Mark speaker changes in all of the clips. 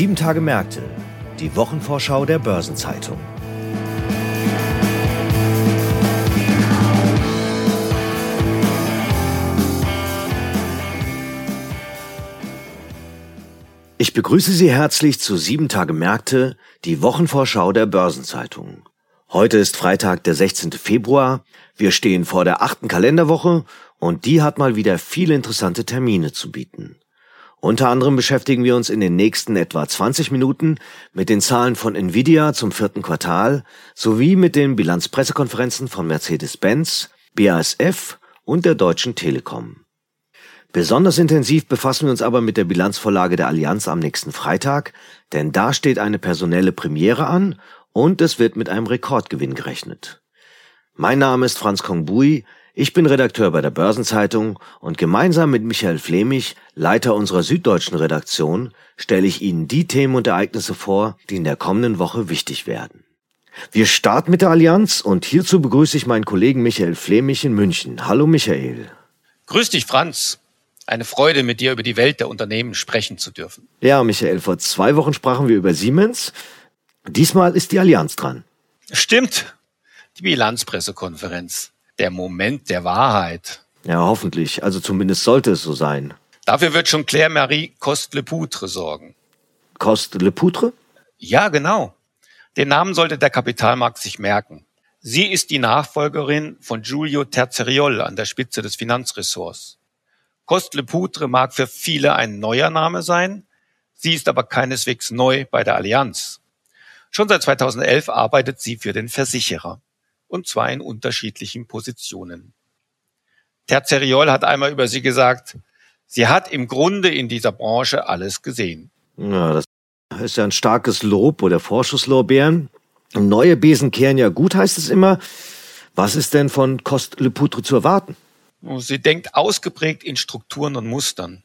Speaker 1: Sieben Tage Märkte, die Wochenvorschau der Börsenzeitung. Ich begrüße Sie herzlich zu Sieben Tage Märkte, die Wochenvorschau der Börsenzeitung. Heute ist Freitag, der 16. Februar. Wir stehen vor der achten Kalenderwoche und die hat mal wieder viele interessante Termine zu bieten. Unter anderem beschäftigen wir uns in den nächsten etwa 20 Minuten mit den Zahlen von Nvidia zum vierten Quartal sowie mit den Bilanzpressekonferenzen von Mercedes-Benz, BASF und der Deutschen Telekom. Besonders intensiv befassen wir uns aber mit der Bilanzvorlage der Allianz am nächsten Freitag, denn da steht eine personelle Premiere an und es wird mit einem Rekordgewinn gerechnet. Mein Name ist Franz Kongbui, ich bin Redakteur bei der Börsenzeitung und gemeinsam mit Michael Flemich, Leiter unserer süddeutschen Redaktion, stelle ich Ihnen die Themen und Ereignisse vor, die in der kommenden Woche wichtig werden. Wir starten mit der Allianz und hierzu begrüße ich meinen Kollegen Michael Flemich in München. Hallo Michael.
Speaker 2: Grüß dich, Franz. Eine Freude, mit dir über die Welt der Unternehmen sprechen zu dürfen.
Speaker 1: Ja, Michael, vor zwei Wochen sprachen wir über Siemens. Diesmal ist die Allianz dran.
Speaker 2: Stimmt. Die Bilanzpressekonferenz der Moment der Wahrheit.
Speaker 1: Ja, hoffentlich. Also zumindest sollte es so sein.
Speaker 2: Dafür wird schon Claire-Marie Coste-Lepoutre sorgen.
Speaker 1: Coste-Lepoutre?
Speaker 2: Ja, genau. Den Namen sollte der Kapitalmarkt sich merken. Sie ist die Nachfolgerin von Giulio Terzeriol an der Spitze des Finanzressorts. Coste-Lepoutre mag für viele ein neuer Name sein, sie ist aber keineswegs neu bei der Allianz. Schon seit 2011 arbeitet sie für den Versicherer und zwar in unterschiedlichen Positionen. Terzeriol hat einmal über sie gesagt, sie hat im Grunde in dieser Branche alles gesehen.
Speaker 1: Ja, das ist ja ein starkes Lob oder Vorschusslorbeeren. Neue Besen kehren ja gut, heißt es immer. Was ist denn von Cost Le Poutre zu erwarten?
Speaker 2: Sie denkt ausgeprägt in Strukturen und Mustern.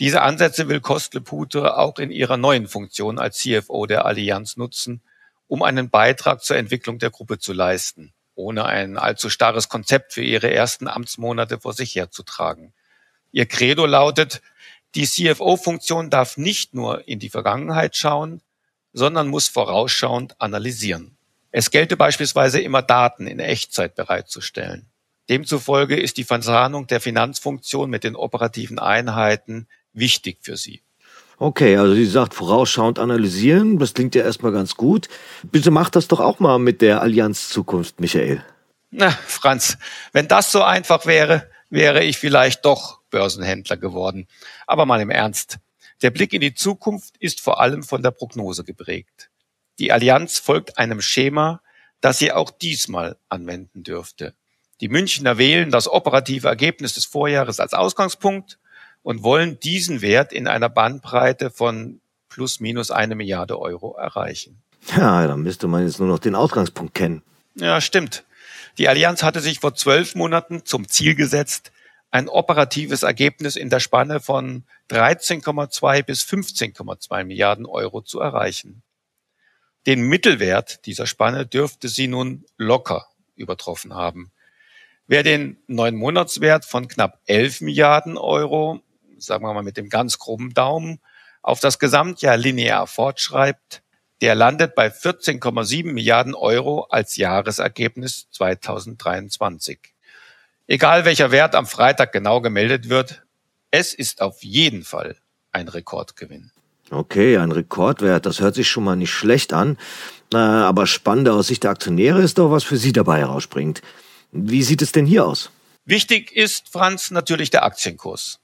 Speaker 2: Diese Ansätze will Cost Le Poutre auch in ihrer neuen Funktion als CFO der Allianz nutzen, um einen Beitrag zur Entwicklung der Gruppe zu leisten ohne ein allzu starres Konzept für ihre ersten Amtsmonate vor sich herzutragen. Ihr Credo lautet, die CFO-Funktion darf nicht nur in die Vergangenheit schauen, sondern muss vorausschauend analysieren. Es gelte beispielsweise immer Daten in Echtzeit bereitzustellen. Demzufolge ist die Verzahnung der Finanzfunktion mit den operativen Einheiten wichtig für sie.
Speaker 1: Okay, also sie sagt vorausschauend analysieren, das klingt ja erstmal ganz gut. Bitte mach das doch auch mal mit der Allianz Zukunft, Michael.
Speaker 2: Na, Franz, wenn das so einfach wäre, wäre ich vielleicht doch Börsenhändler geworden. Aber mal im Ernst. Der Blick in die Zukunft ist vor allem von der Prognose geprägt. Die Allianz folgt einem Schema, das sie auch diesmal anwenden dürfte. Die Münchner wählen das operative Ergebnis des Vorjahres als Ausgangspunkt und wollen diesen Wert in einer Bandbreite von plus minus eine Milliarde Euro erreichen.
Speaker 1: Ja, dann müsste man jetzt nur noch den Ausgangspunkt kennen.
Speaker 2: Ja, stimmt. Die Allianz hatte sich vor zwölf Monaten zum Ziel gesetzt, ein operatives Ergebnis in der Spanne von 13,2 bis 15,2 Milliarden Euro zu erreichen. Den Mittelwert dieser Spanne dürfte sie nun locker übertroffen haben. Wer den neun Monatswert von knapp 11 Milliarden Euro sagen wir mal mit dem ganz groben Daumen, auf das Gesamtjahr linear fortschreibt, der landet bei 14,7 Milliarden Euro als Jahresergebnis 2023. Egal welcher Wert am Freitag genau gemeldet wird, es ist auf jeden Fall ein Rekordgewinn.
Speaker 1: Okay, ein Rekordwert, das hört sich schon mal nicht schlecht an. Aber spannender aus Sicht der Aktionäre ist doch, was für Sie dabei herausspringt. Wie sieht es denn hier aus?
Speaker 2: Wichtig ist, Franz, natürlich der Aktienkurs.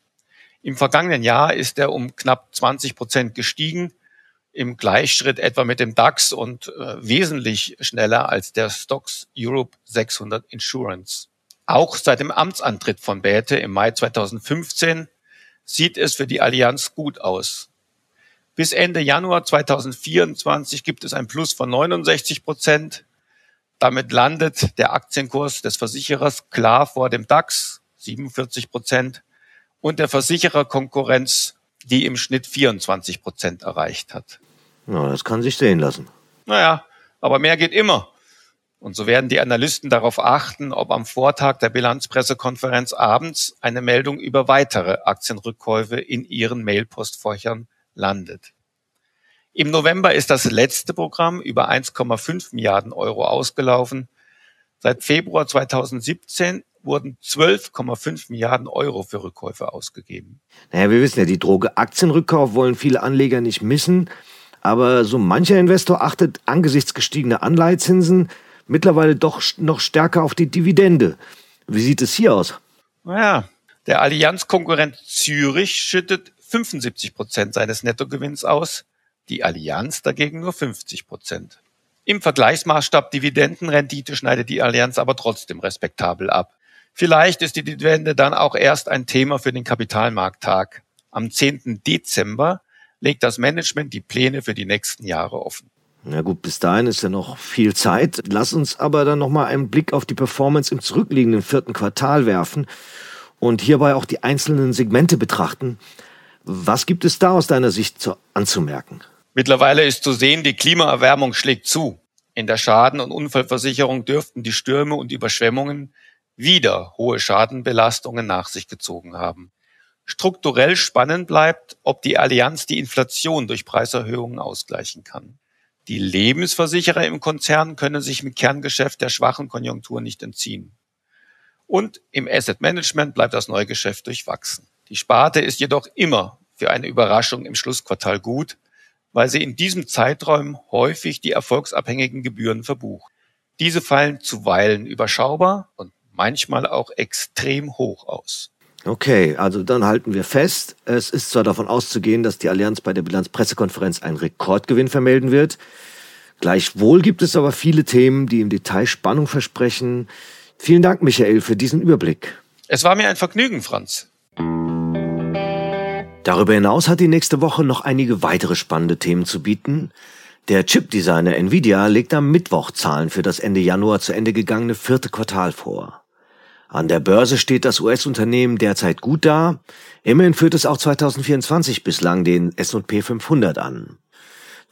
Speaker 2: Im vergangenen Jahr ist er um knapp 20 Prozent gestiegen, im Gleichschritt etwa mit dem DAX und äh, wesentlich schneller als der Stocks Europe 600 Insurance. Auch seit dem Amtsantritt von Bäte im Mai 2015 sieht es für die Allianz gut aus. Bis Ende Januar 2024 gibt es ein Plus von 69 Prozent. Damit landet der Aktienkurs des Versicherers klar vor dem DAX, 47 Prozent, und der Versichererkonkurrenz, die im Schnitt 24 Prozent erreicht hat.
Speaker 1: Ja, das kann sich sehen lassen.
Speaker 2: Naja, aber mehr geht immer. Und so werden die Analysten darauf achten, ob am Vortag der Bilanzpressekonferenz abends eine Meldung über weitere Aktienrückkäufe in ihren Mailpostfächern landet. Im November ist das letzte Programm über 1,5 Milliarden Euro ausgelaufen. Seit Februar 2017 wurden 12,5 Milliarden Euro für Rückkäufe ausgegeben.
Speaker 1: Naja, wir wissen ja, die Droge Aktienrückkauf wollen viele Anleger nicht missen. Aber so mancher Investor achtet angesichts gestiegener Anleihezinsen mittlerweile doch noch stärker auf die Dividende. Wie sieht es hier aus?
Speaker 2: Naja, der Allianz-Konkurrent Zürich schüttet 75 Prozent seines Nettogewinns aus, die Allianz dagegen nur 50 Prozent. Im Vergleichsmaßstab Dividendenrendite schneidet die Allianz aber trotzdem respektabel ab. Vielleicht ist die Dividende dann auch erst ein Thema für den Kapitalmarkttag. Am 10. Dezember legt das Management die Pläne für die nächsten Jahre offen.
Speaker 1: Na gut, bis dahin ist ja noch viel Zeit. Lass uns aber dann nochmal einen Blick auf die Performance im zurückliegenden vierten Quartal werfen und hierbei auch die einzelnen Segmente betrachten. Was gibt es da aus deiner Sicht zu, anzumerken?
Speaker 2: Mittlerweile ist zu sehen, die Klimaerwärmung schlägt zu. In der Schaden- und Unfallversicherung dürften die Stürme und Überschwemmungen wieder hohe Schadenbelastungen nach sich gezogen haben. Strukturell spannend bleibt, ob die Allianz die Inflation durch Preiserhöhungen ausgleichen kann. Die Lebensversicherer im Konzern können sich im Kerngeschäft der schwachen Konjunktur nicht entziehen. Und im Asset Management bleibt das Neugeschäft durchwachsen. Die Sparte ist jedoch immer für eine Überraschung im Schlussquartal gut, weil sie in diesem Zeitraum häufig die erfolgsabhängigen Gebühren verbucht. Diese fallen zuweilen überschaubar und manchmal auch extrem hoch aus.
Speaker 1: Okay, also dann halten wir fest, es ist zwar davon auszugehen, dass die Allianz bei der Bilanzpressekonferenz einen Rekordgewinn vermelden wird. Gleichwohl gibt es aber viele Themen, die im Detail Spannung versprechen. Vielen Dank, Michael, für diesen Überblick.
Speaker 2: Es war mir ein Vergnügen, Franz.
Speaker 1: Darüber hinaus hat die nächste Woche noch einige weitere spannende Themen zu bieten. Der Chipdesigner Nvidia legt am Mittwoch Zahlen für das Ende Januar zu Ende gegangene vierte Quartal vor. An der Börse steht das US-Unternehmen derzeit gut da. Immerhin führt es auch 2024 bislang den S&P 500 an.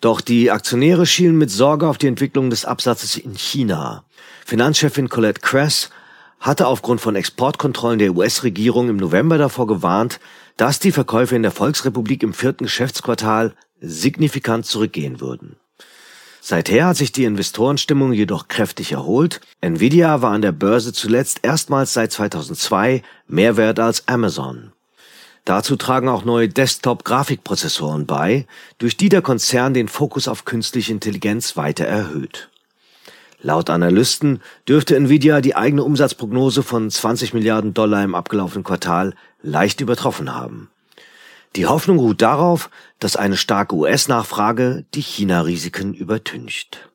Speaker 1: Doch die Aktionäre schielen mit Sorge auf die Entwicklung des Absatzes in China. Finanzchefin Colette Kress hatte aufgrund von Exportkontrollen der US-Regierung im November davor gewarnt, dass die Verkäufe in der Volksrepublik im vierten Geschäftsquartal signifikant zurückgehen würden. Seither hat sich die Investorenstimmung jedoch kräftig erholt. Nvidia war an der Börse zuletzt erstmals seit 2002 mehr wert als Amazon. Dazu tragen auch neue Desktop-Grafikprozessoren bei, durch die der Konzern den Fokus auf künstliche Intelligenz weiter erhöht. Laut Analysten dürfte Nvidia die eigene Umsatzprognose von 20 Milliarden Dollar im abgelaufenen Quartal leicht übertroffen haben. Die Hoffnung ruht darauf, dass eine starke US-Nachfrage die China-Risiken übertüncht.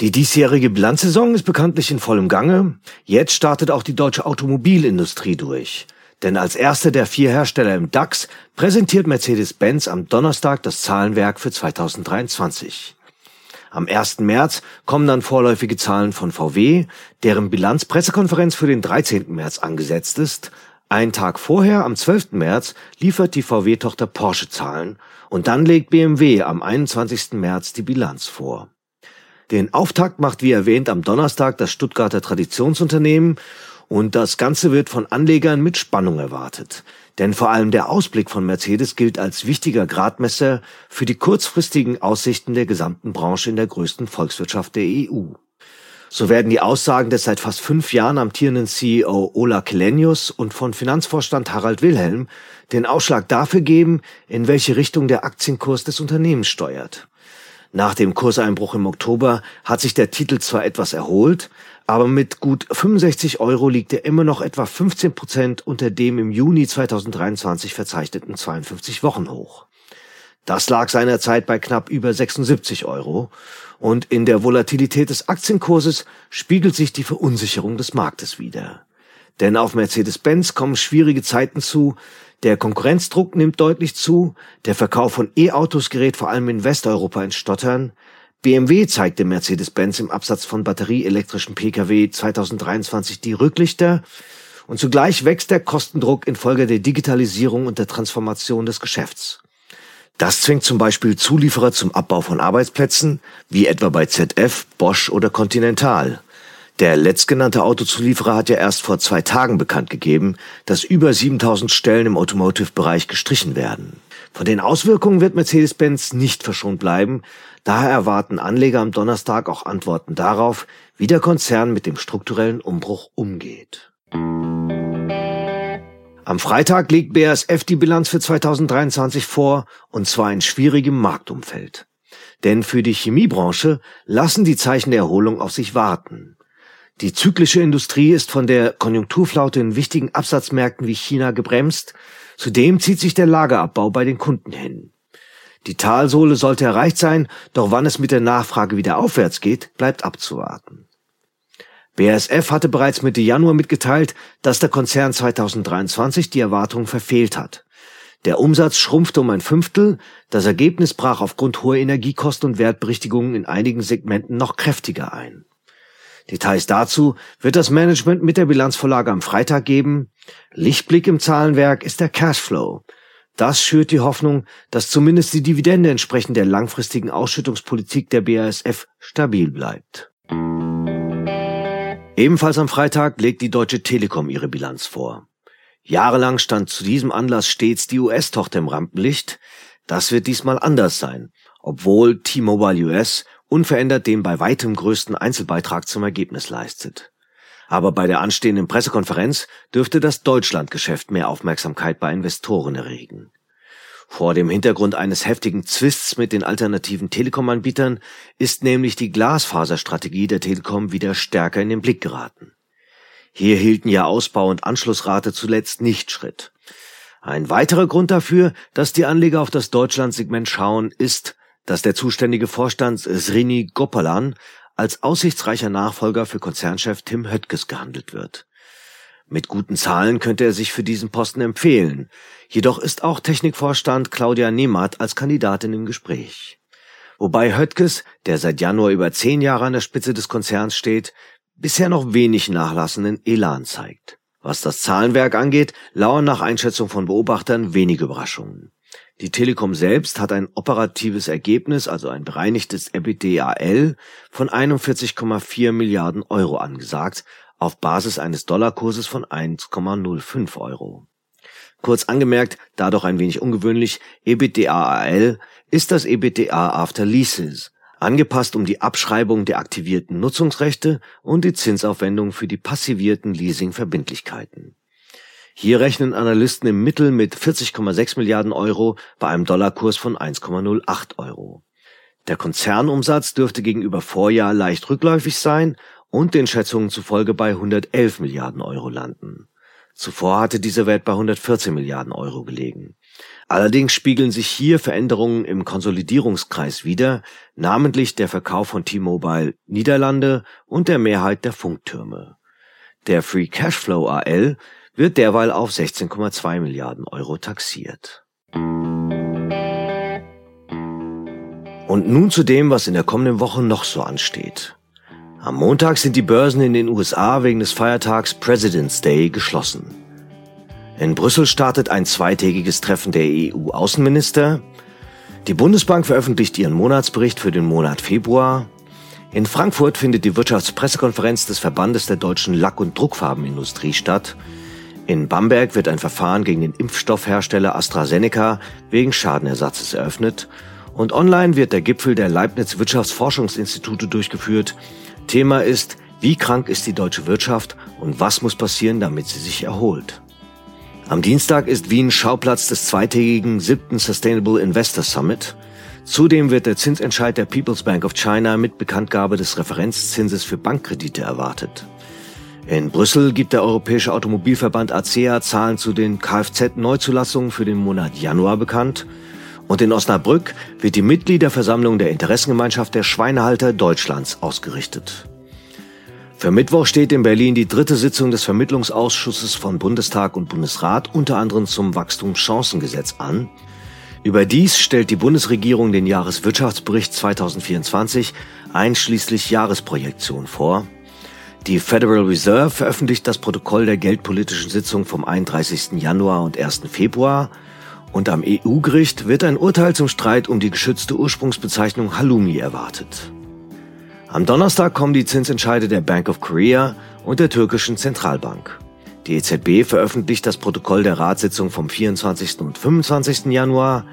Speaker 1: Die diesjährige Bilanzsaison ist bekanntlich in vollem Gange. Jetzt startet auch die deutsche Automobilindustrie durch. Denn als erster der vier Hersteller im DAX präsentiert Mercedes-Benz am Donnerstag das Zahlenwerk für 2023. Am 1. März kommen dann vorläufige Zahlen von VW, deren Bilanzpressekonferenz für den 13. März angesetzt ist, einen Tag vorher, am 12. März, liefert die VW-Tochter Porsche Zahlen und dann legt BMW am 21. März die Bilanz vor. Den Auftakt macht wie erwähnt am Donnerstag das Stuttgarter Traditionsunternehmen und das Ganze wird von Anlegern mit Spannung erwartet. Denn vor allem der Ausblick von Mercedes gilt als wichtiger Gradmesser für die kurzfristigen Aussichten der gesamten Branche in der größten Volkswirtschaft der EU. So werden die Aussagen des seit fast fünf Jahren amtierenden CEO Ola Kelenius und von Finanzvorstand Harald Wilhelm den Ausschlag dafür geben, in welche Richtung der Aktienkurs des Unternehmens steuert. Nach dem Kurseinbruch im Oktober hat sich der Titel zwar etwas erholt, aber mit gut 65 Euro liegt er immer noch etwa 15 Prozent unter dem im Juni 2023 verzeichneten 52 Wochen hoch. Das lag seinerzeit bei knapp über 76 Euro. Und in der Volatilität des Aktienkurses spiegelt sich die Verunsicherung des Marktes wider. Denn auf Mercedes-Benz kommen schwierige Zeiten zu, der Konkurrenzdruck nimmt deutlich zu, der Verkauf von E-Autos gerät vor allem in Westeuropa ins Stottern, BMW zeigte Mercedes-Benz im Absatz von batterieelektrischen Pkw 2023 die Rücklichter. Und zugleich wächst der Kostendruck infolge der Digitalisierung und der Transformation des Geschäfts. Das zwingt zum Beispiel Zulieferer zum Abbau von Arbeitsplätzen, wie etwa bei ZF, Bosch oder Continental. Der letztgenannte Autozulieferer hat ja erst vor zwei Tagen bekannt gegeben, dass über 7000 Stellen im Automotive-Bereich gestrichen werden. Von den Auswirkungen wird Mercedes-Benz nicht verschont bleiben. Daher erwarten Anleger am Donnerstag auch Antworten darauf, wie der Konzern mit dem strukturellen Umbruch umgeht. Am Freitag legt BASF die Bilanz für 2023 vor, und zwar in schwierigem Marktumfeld. Denn für die Chemiebranche lassen die Zeichen der Erholung auf sich warten. Die zyklische Industrie ist von der Konjunkturflaute in wichtigen Absatzmärkten wie China gebremst, zudem zieht sich der Lagerabbau bei den Kunden hin. Die Talsohle sollte erreicht sein, doch wann es mit der Nachfrage wieder aufwärts geht, bleibt abzuwarten. BASF hatte bereits Mitte Januar mitgeteilt, dass der Konzern 2023 die Erwartungen verfehlt hat. Der Umsatz schrumpfte um ein Fünftel, das Ergebnis brach aufgrund hoher Energiekosten und Wertberichtigungen in einigen Segmenten noch kräftiger ein. Details dazu wird das Management mit der Bilanzvorlage am Freitag geben. Lichtblick im Zahlenwerk ist der Cashflow. Das schürt die Hoffnung, dass zumindest die Dividende entsprechend der langfristigen Ausschüttungspolitik der BASF stabil bleibt. Ebenfalls am Freitag legt die Deutsche Telekom ihre Bilanz vor. Jahrelang stand zu diesem Anlass stets die US-Tochter im Rampenlicht. Das wird diesmal anders sein, obwohl T-Mobile US unverändert den bei weitem größten Einzelbeitrag zum Ergebnis leistet. Aber bei der anstehenden Pressekonferenz dürfte das Deutschlandgeschäft mehr Aufmerksamkeit bei Investoren erregen. Vor dem Hintergrund eines heftigen Zwists mit den alternativen Telekom-Anbietern ist nämlich die Glasfaserstrategie der Telekom wieder stärker in den Blick geraten. Hier hielten ja Ausbau und Anschlussrate zuletzt nicht Schritt. Ein weiterer Grund dafür, dass die Anleger auf das Deutschlandsegment schauen, ist, dass der zuständige Vorstand Srini Gopalan als aussichtsreicher Nachfolger für Konzernchef Tim Höttges gehandelt wird. Mit guten Zahlen könnte er sich für diesen Posten empfehlen. Jedoch ist auch Technikvorstand Claudia Nehmath als Kandidatin im Gespräch. Wobei Höttges, der seit Januar über zehn Jahre an der Spitze des Konzerns steht, bisher noch wenig nachlassenden Elan zeigt. Was das Zahlenwerk angeht, lauern nach Einschätzung von Beobachtern wenige Überraschungen. Die Telekom selbst hat ein operatives Ergebnis, also ein bereinigtes EBITDAL von 41,4 Milliarden Euro angesagt, auf Basis eines Dollarkurses von 1,05 Euro. Kurz angemerkt, da doch ein wenig ungewöhnlich, EBITDAAL ist das EBITDA after Leases, angepasst um die Abschreibung der aktivierten Nutzungsrechte und die Zinsaufwendung für die passivierten Leasingverbindlichkeiten. Hier rechnen Analysten im Mittel mit 40,6 Milliarden Euro bei einem Dollarkurs von 1,08 Euro. Der Konzernumsatz dürfte gegenüber Vorjahr leicht rückläufig sein und den Schätzungen zufolge bei 111 Milliarden Euro landen. Zuvor hatte dieser Wert bei 114 Milliarden Euro gelegen. Allerdings spiegeln sich hier Veränderungen im Konsolidierungskreis wider, namentlich der Verkauf von T-Mobile Niederlande und der Mehrheit der Funktürme. Der Free Cashflow AL wird derweil auf 16,2 Milliarden Euro taxiert. Und nun zu dem, was in der kommenden Woche noch so ansteht. Am Montag sind die Börsen in den USA wegen des Feiertags President's Day geschlossen. In Brüssel startet ein zweitägiges Treffen der EU-Außenminister. Die Bundesbank veröffentlicht ihren Monatsbericht für den Monat Februar. In Frankfurt findet die Wirtschaftspressekonferenz des Verbandes der deutschen Lack- und Druckfarbenindustrie statt. In Bamberg wird ein Verfahren gegen den Impfstoffhersteller AstraZeneca wegen Schadenersatzes eröffnet. Und online wird der Gipfel der Leibniz Wirtschaftsforschungsinstitute durchgeführt, Thema ist, wie krank ist die deutsche Wirtschaft und was muss passieren, damit sie sich erholt. Am Dienstag ist Wien Schauplatz des zweitägigen siebten Sustainable Investor Summit. Zudem wird der Zinsentscheid der People's Bank of China mit Bekanntgabe des Referenzzinses für Bankkredite erwartet. In Brüssel gibt der Europäische Automobilverband ACEA Zahlen zu den Kfz-Neuzulassungen für den Monat Januar bekannt und in Osnabrück wird die Mitgliederversammlung der Interessengemeinschaft der Schweinehalter Deutschlands ausgerichtet. Für Mittwoch steht in Berlin die dritte Sitzung des Vermittlungsausschusses von Bundestag und Bundesrat unter anderem zum Wachstumschancengesetz an. Überdies stellt die Bundesregierung den Jahreswirtschaftsbericht 2024 einschließlich Jahresprojektion vor. Die Federal Reserve veröffentlicht das Protokoll der geldpolitischen Sitzung vom 31. Januar und 1. Februar und am EU-Gericht wird ein Urteil zum Streit um die geschützte Ursprungsbezeichnung Halloumi erwartet. Am Donnerstag kommen die Zinsentscheide der Bank of Korea und der türkischen Zentralbank. Die EZB veröffentlicht das Protokoll der Ratssitzung vom 24. und 25. Januar.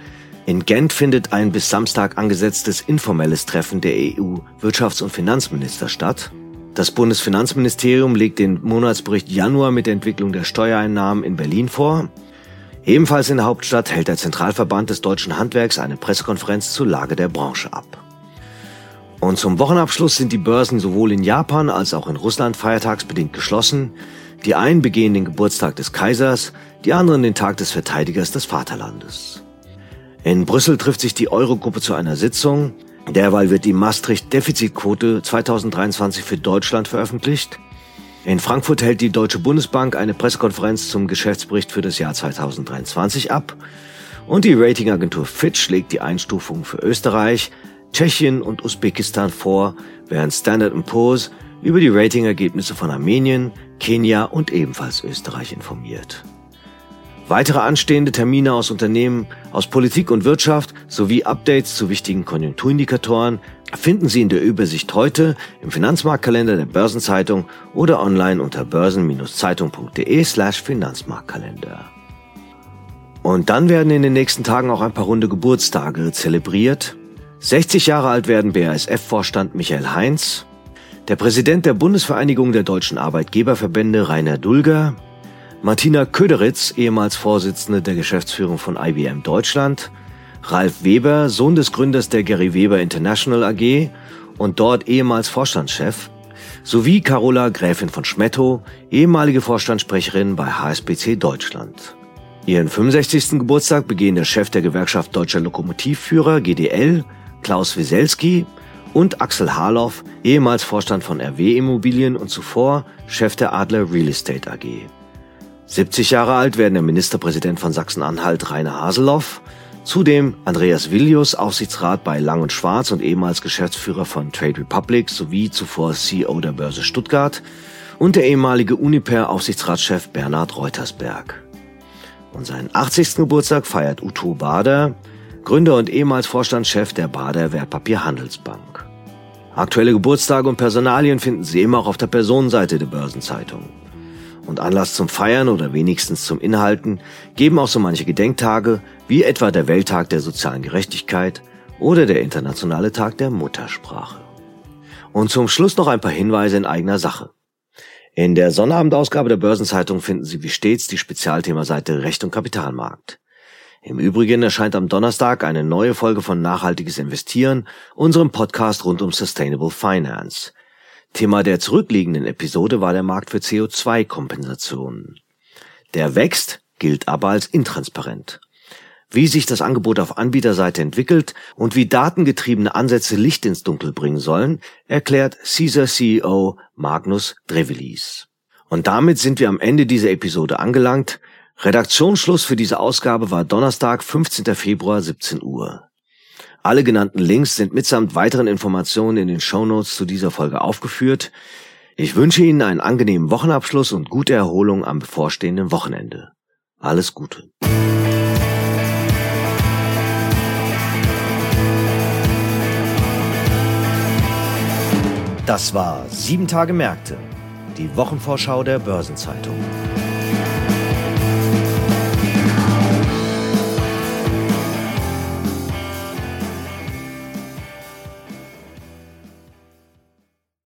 Speaker 1: In Gent findet ein bis Samstag angesetztes informelles Treffen der EU-Wirtschafts- und Finanzminister statt. Das Bundesfinanzministerium legt den Monatsbericht Januar mit der Entwicklung der Steuereinnahmen in Berlin vor. Ebenfalls in der Hauptstadt hält der Zentralverband des deutschen Handwerks eine Pressekonferenz zur Lage der Branche ab. Und zum Wochenabschluss sind die Börsen sowohl in Japan als auch in Russland feiertagsbedingt geschlossen. Die einen begehen den Geburtstag des Kaisers, die anderen den Tag des Verteidigers des Vaterlandes. In Brüssel trifft sich die Eurogruppe zu einer Sitzung. Derweil wird die Maastricht-Defizitquote 2023 für Deutschland veröffentlicht. In Frankfurt hält die Deutsche Bundesbank eine Pressekonferenz zum Geschäftsbericht für das Jahr 2023 ab. Und die Ratingagentur Fitch legt die Einstufung für Österreich, Tschechien und Usbekistan vor, während Standard Poor's über die Ratingergebnisse von Armenien, Kenia und ebenfalls Österreich informiert. Weitere anstehende Termine aus Unternehmen, aus Politik und Wirtschaft sowie Updates zu wichtigen Konjunkturindikatoren finden Sie in der Übersicht heute im Finanzmarktkalender der Börsenzeitung oder online unter börsen-zeitung.de slash Finanzmarktkalender. Und dann werden in den nächsten Tagen auch ein paar runde Geburtstage zelebriert. 60 Jahre alt werden BASF-Vorstand Michael Heinz, der Präsident der Bundesvereinigung der deutschen Arbeitgeberverbände Rainer Dulger, Martina Köderitz, ehemals Vorsitzende der Geschäftsführung von IBM Deutschland, Ralf Weber, Sohn des Gründers der Gary Weber International AG und dort ehemals Vorstandschef, sowie Carola Gräfin von Schmetto, ehemalige Vorstandssprecherin bei HSBC Deutschland. Ihren 65. Geburtstag begehen der Chef der Gewerkschaft Deutscher Lokomotivführer GDL, Klaus Wieselski, und Axel Harloff, ehemals Vorstand von RW Immobilien und zuvor Chef der Adler Real Estate AG. 70 Jahre alt werden der Ministerpräsident von Sachsen-Anhalt Rainer Haseloff, zudem Andreas Villius, Aufsichtsrat bei Lang und Schwarz und ehemals Geschäftsführer von Trade Republic sowie zuvor CEO der Börse Stuttgart und der ehemalige Uniper-Aufsichtsratschef Bernhard Reutersberg. Und seinen 80. Geburtstag feiert Uto Bader, Gründer und ehemals Vorstandschef der Bader Wertpapierhandelsbank. Aktuelle Geburtstage und Personalien finden Sie immer auch auf der Personenseite der Börsenzeitung. Und Anlass zum Feiern oder wenigstens zum Inhalten geben auch so manche Gedenktage, wie etwa der Welttag der sozialen Gerechtigkeit oder der Internationale Tag der Muttersprache. Und zum Schluss noch ein paar Hinweise in eigener Sache. In der Sonnabendausgabe der Börsenzeitung finden Sie wie stets die Spezialthemaseite Recht und Kapitalmarkt. Im Übrigen erscheint am Donnerstag eine neue Folge von Nachhaltiges Investieren, unserem Podcast rund um Sustainable Finance. Thema der zurückliegenden Episode war der Markt für CO2-Kompensationen. Der wächst, gilt aber als intransparent. Wie sich das Angebot auf Anbieterseite entwickelt und wie datengetriebene Ansätze Licht ins Dunkel bringen sollen, erklärt Caesar CEO Magnus Drevelis. Und damit sind wir am Ende dieser Episode angelangt. Redaktionsschluss für diese Ausgabe war Donnerstag, 15. Februar, 17 Uhr. Alle genannten Links sind mitsamt weiteren Informationen in den Shownotes zu dieser Folge aufgeführt. Ich wünsche Ihnen einen angenehmen Wochenabschluss und gute Erholung am bevorstehenden Wochenende. Alles Gute. Das war Sieben Tage Märkte, die Wochenvorschau der Börsenzeitung.